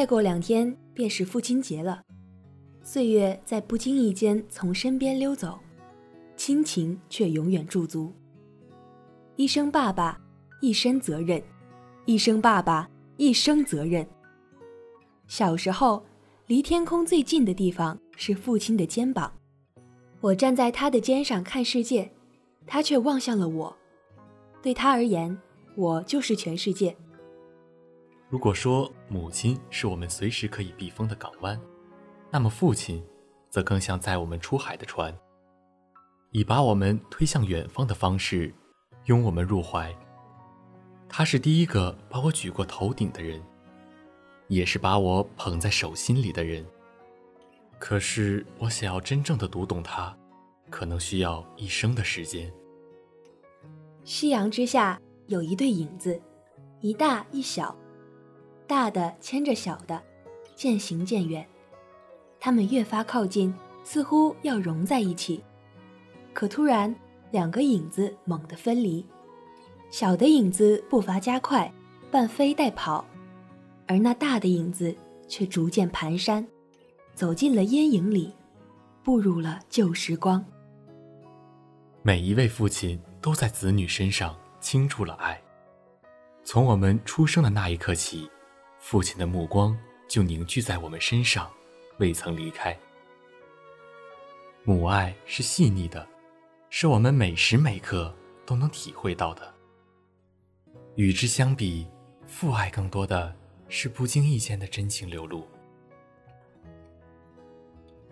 再过两天便是父亲节了，岁月在不经意间从身边溜走，亲情却永远驻足。一声爸爸，一身责任；一声爸爸，一生责任。小时候，离天空最近的地方是父亲的肩膀，我站在他的肩上看世界，他却望向了我。对他而言，我就是全世界。如果说母亲是我们随时可以避风的港湾，那么父亲，则更像载我们出海的船，以把我们推向远方的方式。拥我们入怀。他是第一个把我举过头顶的人，也是把我捧在手心里的人。可是，我想要真正的读懂他，可能需要一生的时间。夕阳之下，有一对影子，一大一小，大的牵着小的，渐行渐远。他们越发靠近，似乎要融在一起，可突然。两个影子猛地分离，小的影子步伐加快，半飞带跑，而那大的影子却逐渐蹒跚，走进了阴影里，步入了旧时光。每一位父亲都在子女身上倾注了爱，从我们出生的那一刻起，父亲的目光就凝聚在我们身上，未曾离开。母爱是细腻的。是我们每时每刻都能体会到的。与之相比，父爱更多的是不经意间的真情流露。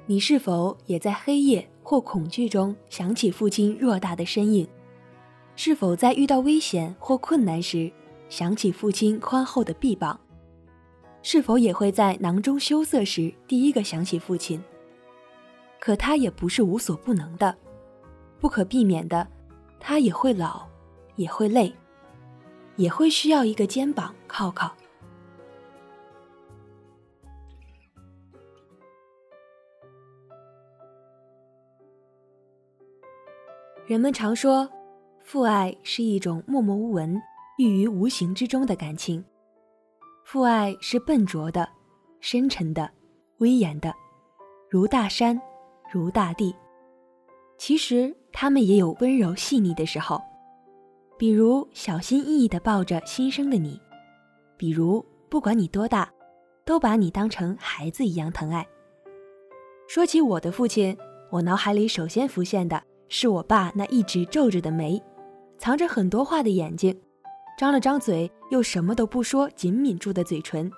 你是否也在黑夜或恐惧中想起父亲偌大的身影？是否在遇到危险或困难时想起父亲宽厚的臂膀？是否也会在囊中羞涩时第一个想起父亲？可他也不是无所不能的。不可避免的，他也会老，也会累，也会需要一个肩膀靠靠。人们常说，父爱是一种默默无闻、寓于无形之中的感情。父爱是笨拙的、深沉的、威严的，如大山，如大地。其实。他们也有温柔细腻的时候，比如小心翼翼地抱着新生的你，比如不管你多大，都把你当成孩子一样疼爱。说起我的父亲，我脑海里首先浮现的是我爸那一直皱着的眉，藏着很多话的眼睛，张了张嘴又什么都不说，紧抿住的嘴唇，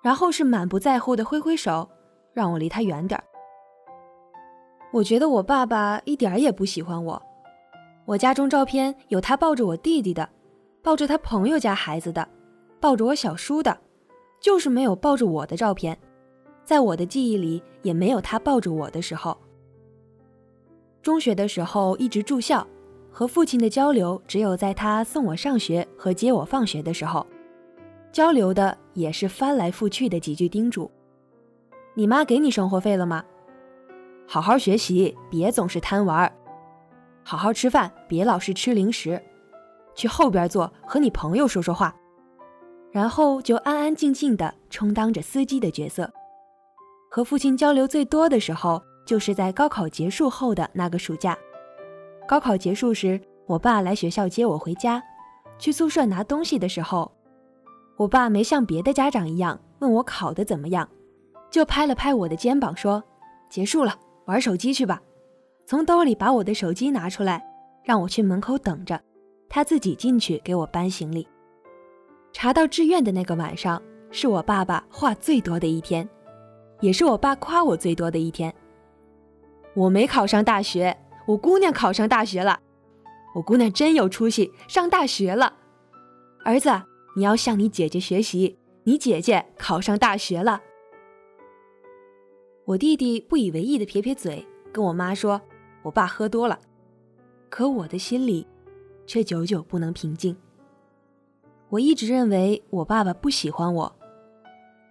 然后是满不在乎的挥挥手，让我离他远点儿。我觉得我爸爸一点也不喜欢我。我家中照片有他抱着我弟弟的，抱着他朋友家孩子的，抱着我小叔的，就是没有抱着我的照片。在我的记忆里，也没有他抱着我的时候。中学的时候一直住校，和父亲的交流只有在他送我上学和接我放学的时候，交流的也是翻来覆去的几句叮嘱：“你妈给你生活费了吗？”好好学习，别总是贪玩好好吃饭，别老是吃零食。去后边坐，和你朋友说说话。然后就安安静静的充当着司机的角色。和父亲交流最多的时候，就是在高考结束后的那个暑假。高考结束时，我爸来学校接我回家。去宿舍拿东西的时候，我爸没像别的家长一样问我考得怎么样，就拍了拍我的肩膀说：“结束了。”玩手机去吧，从兜里把我的手机拿出来，让我去门口等着，他自己进去给我搬行李。查到志愿的那个晚上，是我爸爸话最多的一天，也是我爸夸我最多的一天。我没考上大学，我姑娘考上大学了，我姑娘真有出息，上大学了。儿子，你要向你姐姐学习，你姐姐考上大学了。我弟弟不以为意的撇撇嘴，跟我妈说：“我爸喝多了。”可我的心里却久久不能平静。我一直认为我爸爸不喜欢我，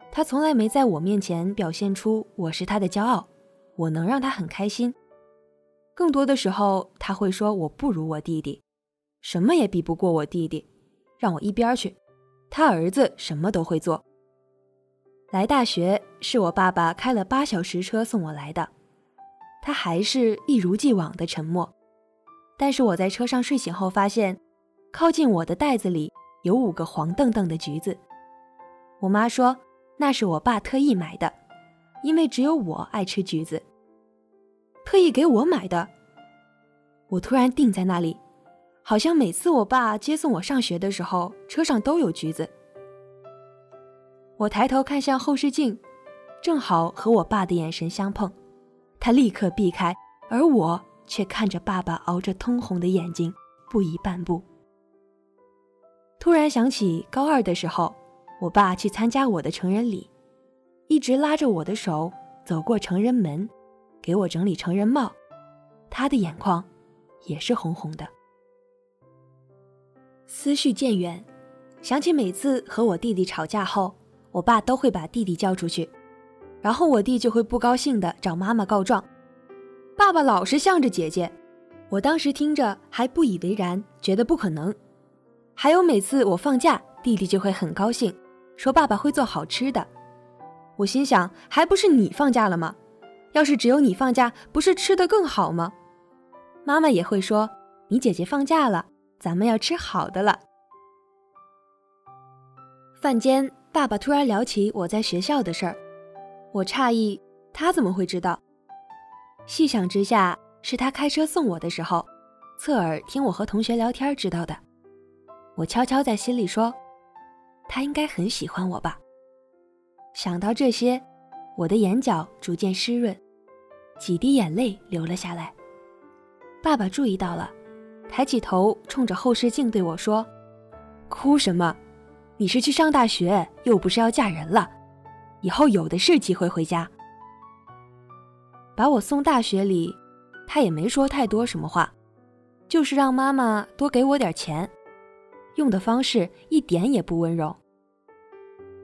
他从来没在我面前表现出我是他的骄傲，我能让他很开心。更多的时候，他会说我不如我弟弟，什么也比不过我弟弟，让我一边去，他儿子什么都会做。来大学是我爸爸开了八小时车送我来的，他还是一如既往的沉默。但是我在车上睡醒后发现，靠近我的袋子里有五个黄澄澄的橘子。我妈说那是我爸特意买的，因为只有我爱吃橘子，特意给我买的。我突然定在那里，好像每次我爸接送我上学的时候，车上都有橘子。我抬头看向后视镜，正好和我爸的眼神相碰，他立刻避开，而我却看着爸爸熬着通红的眼睛，不移半步。突然想起高二的时候，我爸去参加我的成人礼，一直拉着我的手走过成人门，给我整理成人帽，他的眼眶也是红红的。思绪渐远，想起每次和我弟弟吵架后。我爸都会把弟弟叫出去，然后我弟就会不高兴的找妈妈告状。爸爸老是向着姐姐，我当时听着还不以为然，觉得不可能。还有每次我放假，弟弟就会很高兴，说爸爸会做好吃的。我心想，还不是你放假了吗？要是只有你放假，不是吃的更好吗？妈妈也会说，你姐姐放假了，咱们要吃好的了。饭间。爸爸突然聊起我在学校的事儿，我诧异，他怎么会知道？细想之下，是他开车送我的时候，侧耳听我和同学聊天知道的。我悄悄在心里说，他应该很喜欢我吧。想到这些，我的眼角逐渐湿润，几滴眼泪流了下来。爸爸注意到了，抬起头冲着后视镜对我说：“哭什么？”你是去上大学，又不是要嫁人了，以后有的是机会回家。把我送大学里，他也没说太多什么话，就是让妈妈多给我点钱，用的方式一点也不温柔。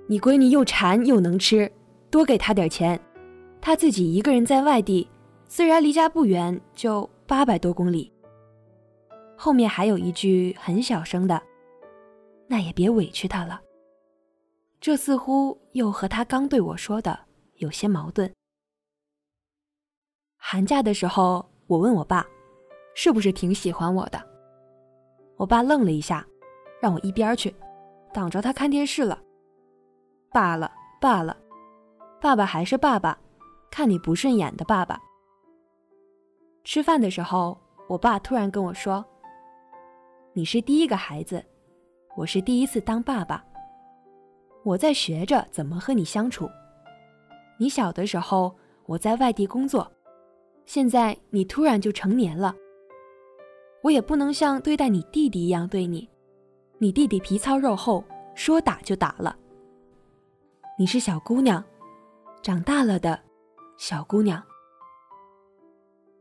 你闺女又馋又能吃，多给他点钱。他自己一个人在外地，虽然离家不远，就八百多公里。后面还有一句很小声的。那也别委屈他了。这似乎又和他刚对我说的有些矛盾。寒假的时候，我问我爸，是不是挺喜欢我的？我爸愣了一下，让我一边去，挡着他看电视了。罢了罢了，爸爸还是爸爸，看你不顺眼的爸爸。吃饭的时候，我爸突然跟我说：“你是第一个孩子。”我是第一次当爸爸，我在学着怎么和你相处。你小的时候我在外地工作，现在你突然就成年了，我也不能像对待你弟弟一样对你。你弟弟皮糙肉厚，说打就打了。你是小姑娘，长大了的小姑娘。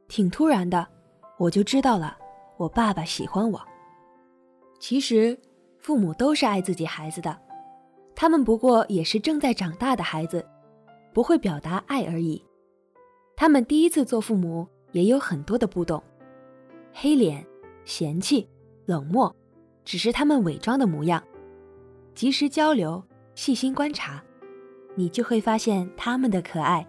挺突然的，我就知道了，我爸爸喜欢我。其实。父母都是爱自己孩子的，他们不过也是正在长大的孩子，不会表达爱而已。他们第一次做父母，也有很多的不懂，黑脸、嫌弃、冷漠，只是他们伪装的模样。及时交流，细心观察，你就会发现他们的可爱。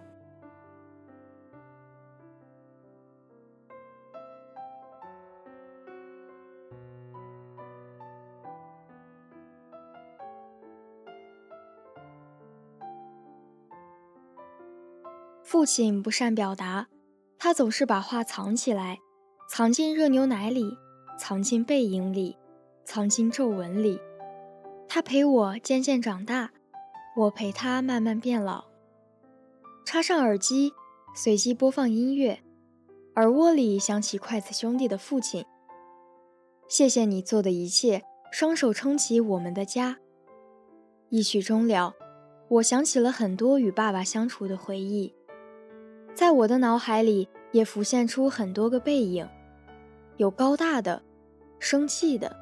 父亲不善表达，他总是把话藏起来，藏进热牛奶里，藏进背影里，藏进皱纹里。他陪我渐渐长大，我陪他慢慢变老。插上耳机，随机播放音乐，耳蜗里响起筷子兄弟的父亲。谢谢你做的一切，双手撑起我们的家。一曲终了，我想起了很多与爸爸相处的回忆。在我的脑海里也浮现出很多个背影，有高大的、生气的、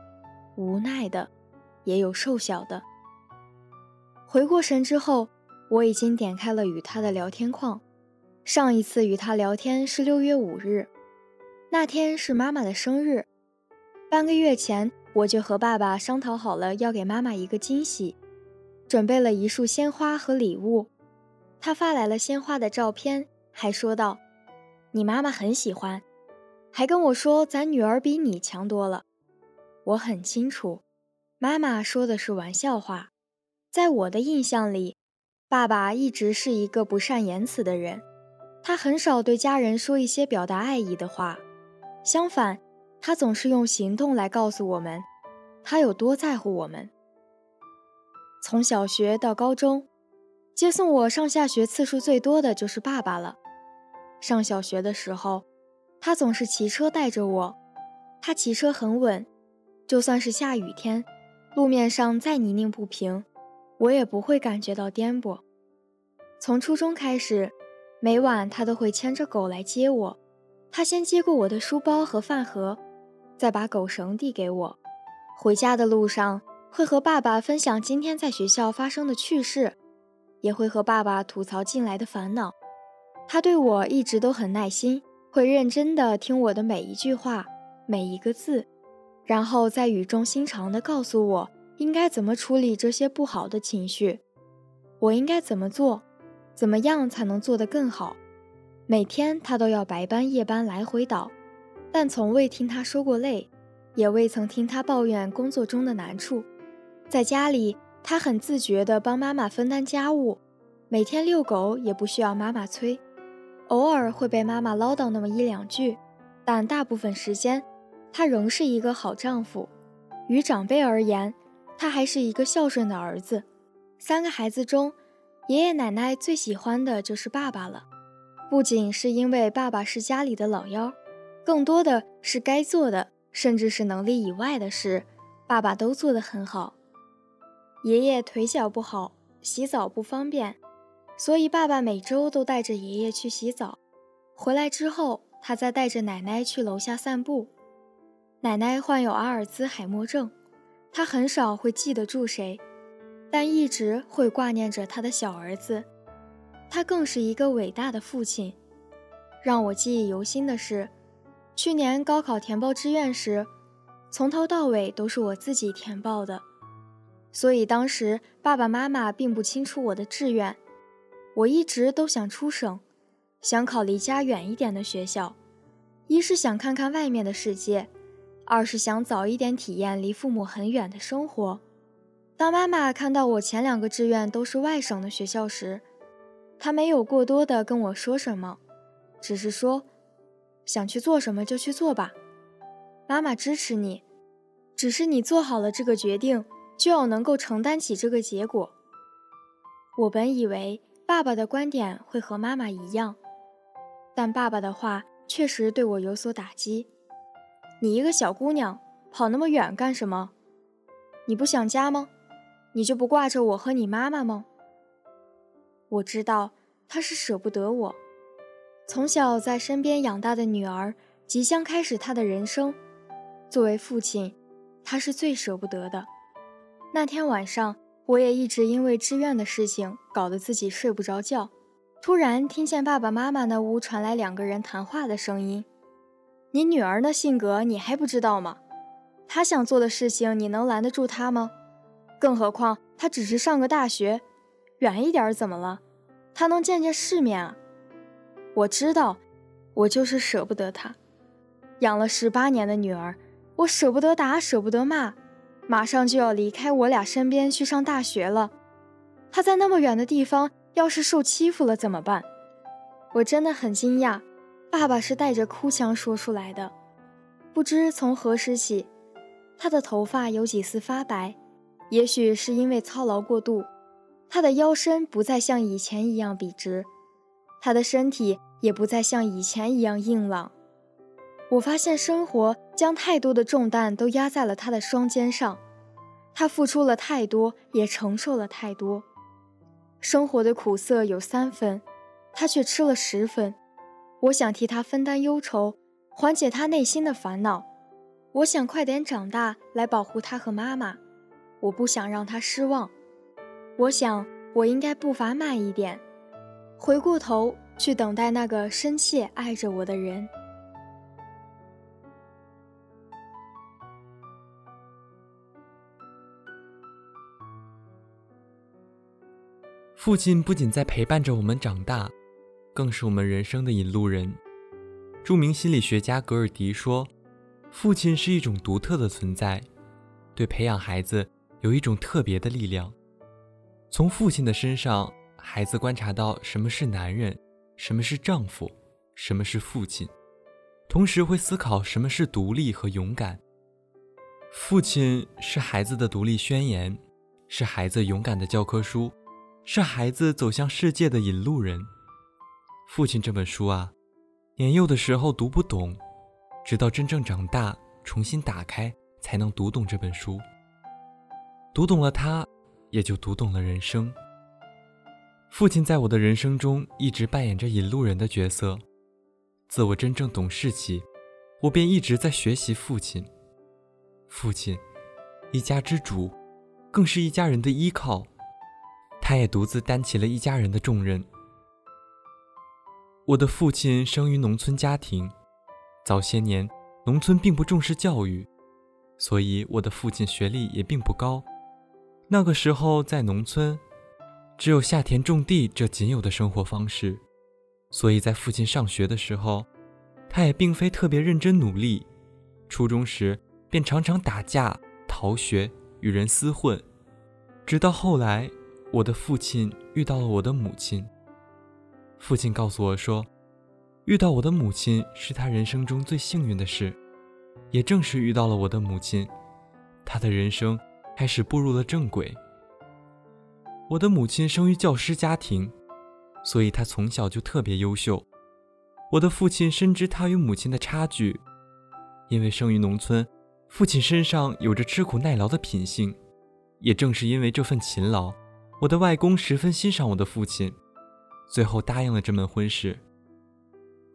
无奈的，也有瘦小的。回过神之后，我已经点开了与他的聊天框。上一次与他聊天是六月五日，那天是妈妈的生日。半个月前，我就和爸爸商讨好了要给妈妈一个惊喜，准备了一束鲜花和礼物。他发来了鲜花的照片，还说道：“你妈妈很喜欢，还跟我说咱女儿比你强多了。”我很清楚，妈妈说的是玩笑话。在我的印象里，爸爸一直是一个不善言辞的人，他很少对家人说一些表达爱意的话，相反，他总是用行动来告诉我们，他有多在乎我们。从小学到高中，接送我上下学次数最多的就是爸爸了。上小学的时候，他总是骑车带着我，他骑车很稳，就算是下雨天，路面上再泥泞不平，我也不会感觉到颠簸。从初中开始，每晚他都会牵着狗来接我，他先接过我的书包和饭盒，再把狗绳递给我。回家的路上。会和爸爸分享今天在学校发生的趣事，也会和爸爸吐槽近来的烦恼。他对我一直都很耐心，会认真的听我的每一句话、每一个字，然后再语重心长的告诉我应该怎么处理这些不好的情绪，我应该怎么做，怎么样才能做得更好。每天他都要白班夜班来回倒，但从未听他说过累，也未曾听他抱怨工作中的难处。在家里，他很自觉地帮妈妈分担家务，每天遛狗也不需要妈妈催，偶尔会被妈妈唠叨那么一两句，但大部分时间，他仍是一个好丈夫。与长辈而言，他还是一个孝顺的儿子。三个孩子中，爷爷奶奶最喜欢的就是爸爸了，不仅是因为爸爸是家里的老幺，更多的是该做的，甚至是能力以外的事，爸爸都做得很好。爷爷腿脚不好，洗澡不方便，所以爸爸每周都带着爷爷去洗澡。回来之后，他再带着奶奶去楼下散步。奶奶患有阿尔兹海默症，他很少会记得住谁，但一直会挂念着他的小儿子。他更是一个伟大的父亲。让我记忆犹新的是，去年高考填报志愿时，从头到尾都是我自己填报的。所以当时爸爸妈妈并不清楚我的志愿，我一直都想出省，想考离家远一点的学校，一是想看看外面的世界，二是想早一点体验离父母很远的生活。当妈妈看到我前两个志愿都是外省的学校时，她没有过多的跟我说什么，只是说，想去做什么就去做吧，妈妈支持你，只是你做好了这个决定。就要能够承担起这个结果。我本以为爸爸的观点会和妈妈一样，但爸爸的话确实对我有所打击。你一个小姑娘跑那么远干什么？你不想家吗？你就不挂着我和你妈妈吗？我知道他是舍不得我，从小在身边养大的女儿即将开始她的人生，作为父亲，他是最舍不得的。那天晚上，我也一直因为志愿的事情搞得自己睡不着觉。突然听见爸爸妈妈那屋传来两个人谈话的声音：“你女儿的性格你还不知道吗？她想做的事情你能拦得住她吗？更何况她只是上个大学，远一点怎么了？她能见见世面啊！我知道，我就是舍不得她。养了十八年的女儿，我舍不得打，舍不得骂。”马上就要离开我俩身边去上大学了，她在那么远的地方，要是受欺负了怎么办？我真的很惊讶，爸爸是带着哭腔说出来的。不知从何时起，他的头发有几丝发白，也许是因为操劳过度，他的腰身不再像以前一样笔直，他的身体也不再像以前一样硬朗。我发现生活将太多的重担都压在了他的双肩上，他付出了太多，也承受了太多。生活的苦涩有三分，他却吃了十分。我想替他分担忧愁，缓解他内心的烦恼。我想快点长大，来保护他和妈妈。我不想让他失望。我想我应该步伐慢一点，回过头去等待那个深切爱着我的人。父亲不仅在陪伴着我们长大，更是我们人生的引路人。著名心理学家格尔迪说：“父亲是一种独特的存在，对培养孩子有一种特别的力量。从父亲的身上，孩子观察到什么是男人，什么是丈夫，什么是父亲，同时会思考什么是独立和勇敢。父亲是孩子的独立宣言，是孩子勇敢的教科书，是孩子走向世界的引路人。父亲这本书啊。”年幼的时候读不懂，直到真正长大，重新打开，才能读懂这本书。读懂了它，也就读懂了人生。父亲在我的人生中一直扮演着引路人的角色。自我真正懂事起，我便一直在学习父亲。父亲，一家之主，更是一家人的依靠。他也独自担起了一家人的重任。我的父亲生于农村家庭，早些年农村并不重视教育，所以我的父亲学历也并不高。那个时候在农村，只有下田种地这仅有的生活方式，所以在父亲上学的时候，他也并非特别认真努力。初中时便常常打架、逃学、与人厮混，直到后来，我的父亲遇到了我的母亲。父亲告诉我说：“遇到我的母亲是他人生中最幸运的事。”也正是遇到了我的母亲，他的人生开始步入了正轨。我的母亲生于教师家庭，所以她从小就特别优秀。我的父亲深知他与母亲的差距，因为生于农村，父亲身上有着吃苦耐劳的品性。也正是因为这份勤劳，我的外公十分欣赏我的父亲。最后答应了这门婚事。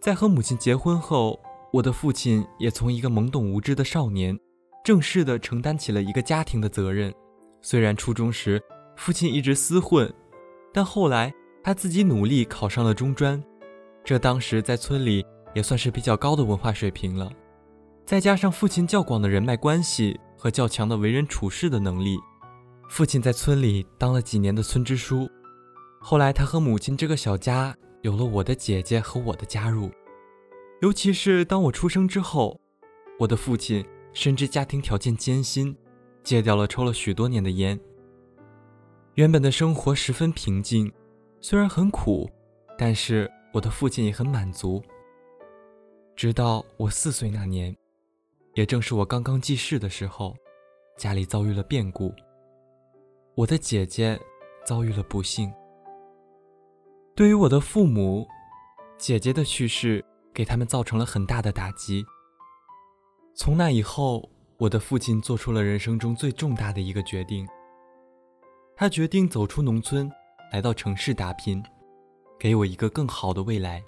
在和母亲结婚后，我的父亲也从一个懵懂无知的少年，正式的承担起了一个家庭的责任。虽然初中时父亲一直厮混，但后来他自己努力考上了中专，这当时在村里也算是比较高的文化水平了。再加上父亲较广的人脉关系和较强的为人处事的能力，父亲在村里当了几年的村支书。后来，他和母亲这个小家有了我的姐姐和我的加入。尤其是当我出生之后，我的父亲深知家庭条件艰辛，戒掉了抽了许多年的烟。原本的生活十分平静，虽然很苦，但是我的父亲也很满足。直到我四岁那年，也正是我刚刚记事的时候，家里遭遇了变故，我的姐姐遭遇了不幸。对于我的父母，姐姐的去世给他们造成了很大的打击。从那以后，我的父亲做出了人生中最重大的一个决定。他决定走出农村，来到城市打拼，给我一个更好的未来。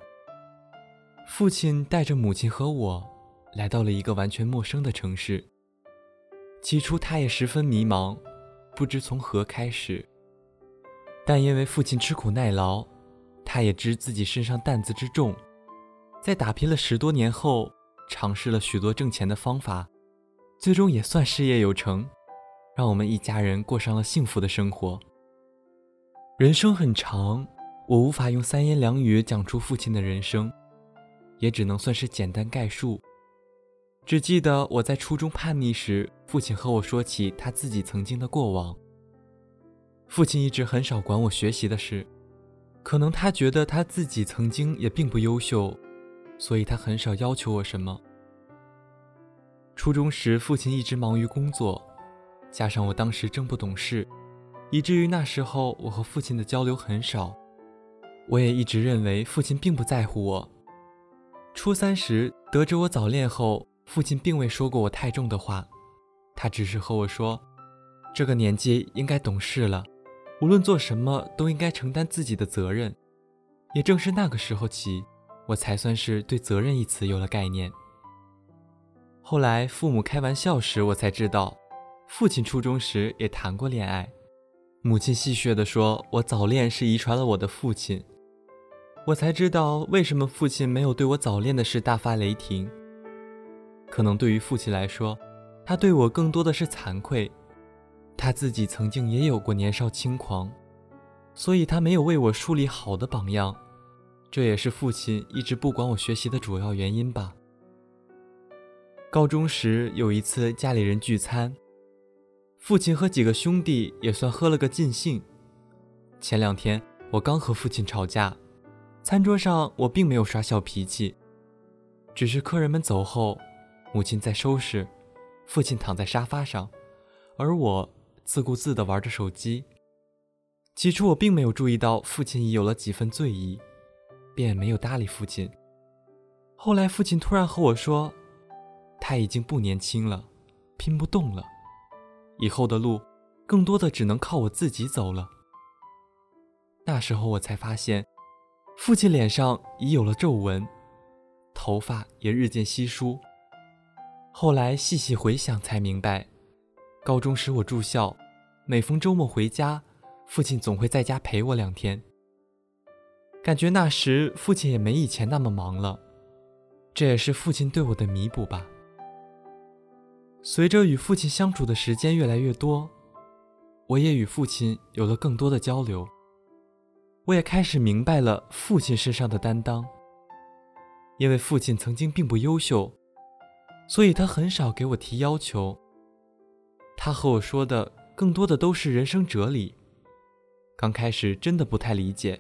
父亲带着母亲和我，来到了一个完全陌生的城市。起初，他也十分迷茫，不知从何开始。但因为父亲吃苦耐劳。他也知自己身上担子之重，在打拼了十多年后，尝试了许多挣钱的方法，最终也算事业有成，让我们一家人过上了幸福的生活。人生很长，我无法用三言两语讲出父亲的人生，也只能算是简单概述。只记得我在初中叛逆时，父亲和我说起他自己曾经的过往。父亲一直很少管我学习的事。可能他觉得他自己曾经也并不优秀，所以他很少要求我什么。初中时，父亲一直忙于工作，加上我当时正不懂事，以至于那时候我和父亲的交流很少。我也一直认为父亲并不在乎我。初三时得知我早恋后，父亲并未说过我太重的话，他只是和我说：“这个年纪应该懂事了。”无论做什么，都应该承担自己的责任。也正是那个时候起，我才算是对“责任”一词有了概念。后来父母开玩笑时，我才知道，父亲初中时也谈过恋爱。母亲戏谑地说：“我早恋是遗传了我的父亲。”我才知道为什么父亲没有对我早恋的事大发雷霆。可能对于父亲来说，他对我更多的是惭愧。他自己曾经也有过年少轻狂，所以他没有为我树立好的榜样，这也是父亲一直不管我学习的主要原因吧。高中时有一次家里人聚餐，父亲和几个兄弟也算喝了个尽兴。前两天我刚和父亲吵架，餐桌上我并没有耍小脾气，只是客人们走后，母亲在收拾，父亲躺在沙发上，而我自顾自地玩着手机。起初我并没有注意到父亲已有了几分醉意，便没有搭理父亲。后来父亲突然和我说，他已经不年轻了，拼不动了，以后的路更多的只能靠我自己走了。那时候我才发现，父亲脸上已有了皱纹，头发也日渐稀疏。后来细细回想才明白，高中时我住校，每逢周末回家。父亲总会在家陪我两天，感觉那时父亲也没以前那么忙了，这也是父亲对我的弥补吧。随着与父亲相处的时间越来越多，我也与父亲有了更多的交流，我也开始明白了父亲身上的担当。因为父亲曾经并不优秀，所以他很少给我提要求，他和我说的更多的都是人生哲理。刚开始真的不太理解，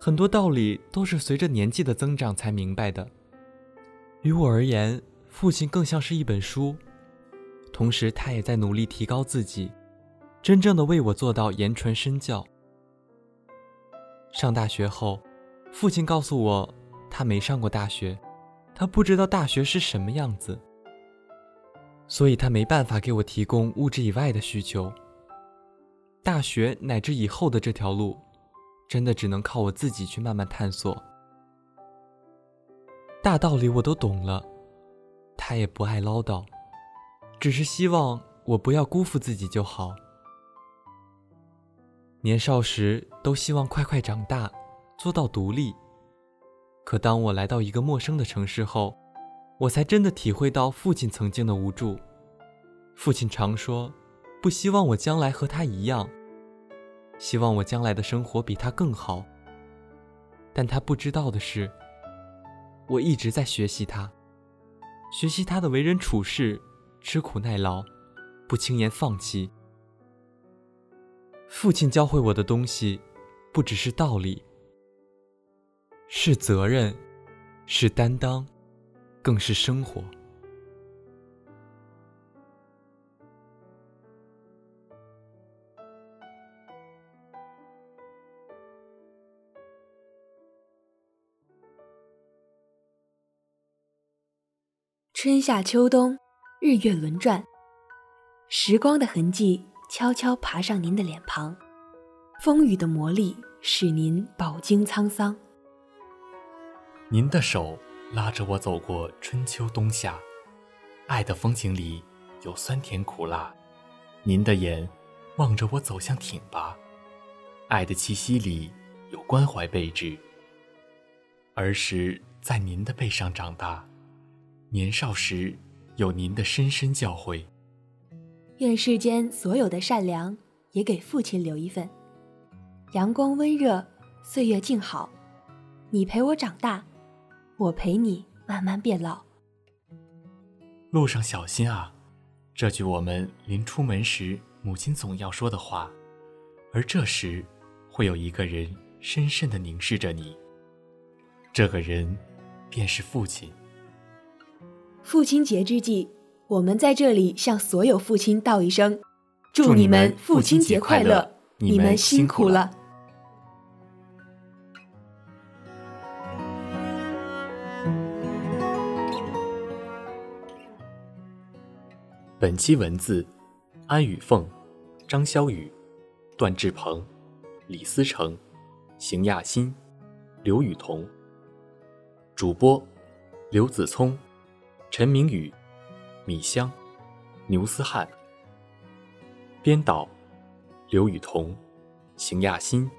很多道理都是随着年纪的增长才明白的。于我而言，父亲更像是一本书，同时他也在努力提高自己，真正的为我做到言传身教。上大学后，父亲告诉我，他没上过大学，他不知道大学是什么样子，所以他没办法给我提供物质以外的需求。大学乃至以后的这条路，真的只能靠我自己去慢慢探索。大道理我都懂了，他也不爱唠叨，只是希望我不要辜负自己就好。年少时都希望快快长大，做到独立。可当我来到一个陌生的城市后，我才真的体会到父亲曾经的无助。父亲常说。不希望我将来和他一样，希望我将来的生活比他更好。但他不知道的是，我一直在学习他，学习他的为人处事，吃苦耐劳，不轻言放弃。父亲教会我的东西，不只是道理，是责任，是担当，更是生活。春夏秋冬，日月轮转，时光的痕迹悄悄爬上您的脸庞，风雨的磨砺使您饱经沧桑。您的手拉着我走过春秋冬夏，爱的风景里有酸甜苦辣，您的眼望着我走向挺拔，爱的气息里有关怀备至。儿时在您的背上长大。年少时，有您的深深教诲。愿世间所有的善良，也给父亲留一份。阳光温热，岁月静好。你陪我长大，我陪你慢慢变老。路上小心啊！这句我们临出门时，母亲总要说的话。而这时，会有一个人深深的凝视着你。这个人，便是父亲。父亲节之际，我们在这里向所有父亲道一声：祝你们父亲节快乐！你们辛苦了。本期文字：安雨凤、张潇雨、段志鹏、李思成、邢亚欣、刘雨桐。主播：刘子聪。陈明宇、米香、牛思翰，编导刘雨桐、邢亚欣、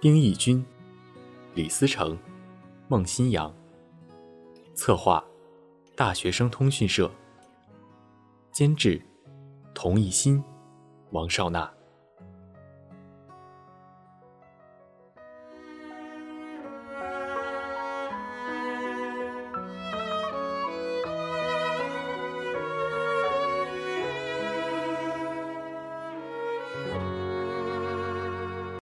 丁义军、李思成、孟新阳，策划大学生通讯社，监制童艺新、王少娜。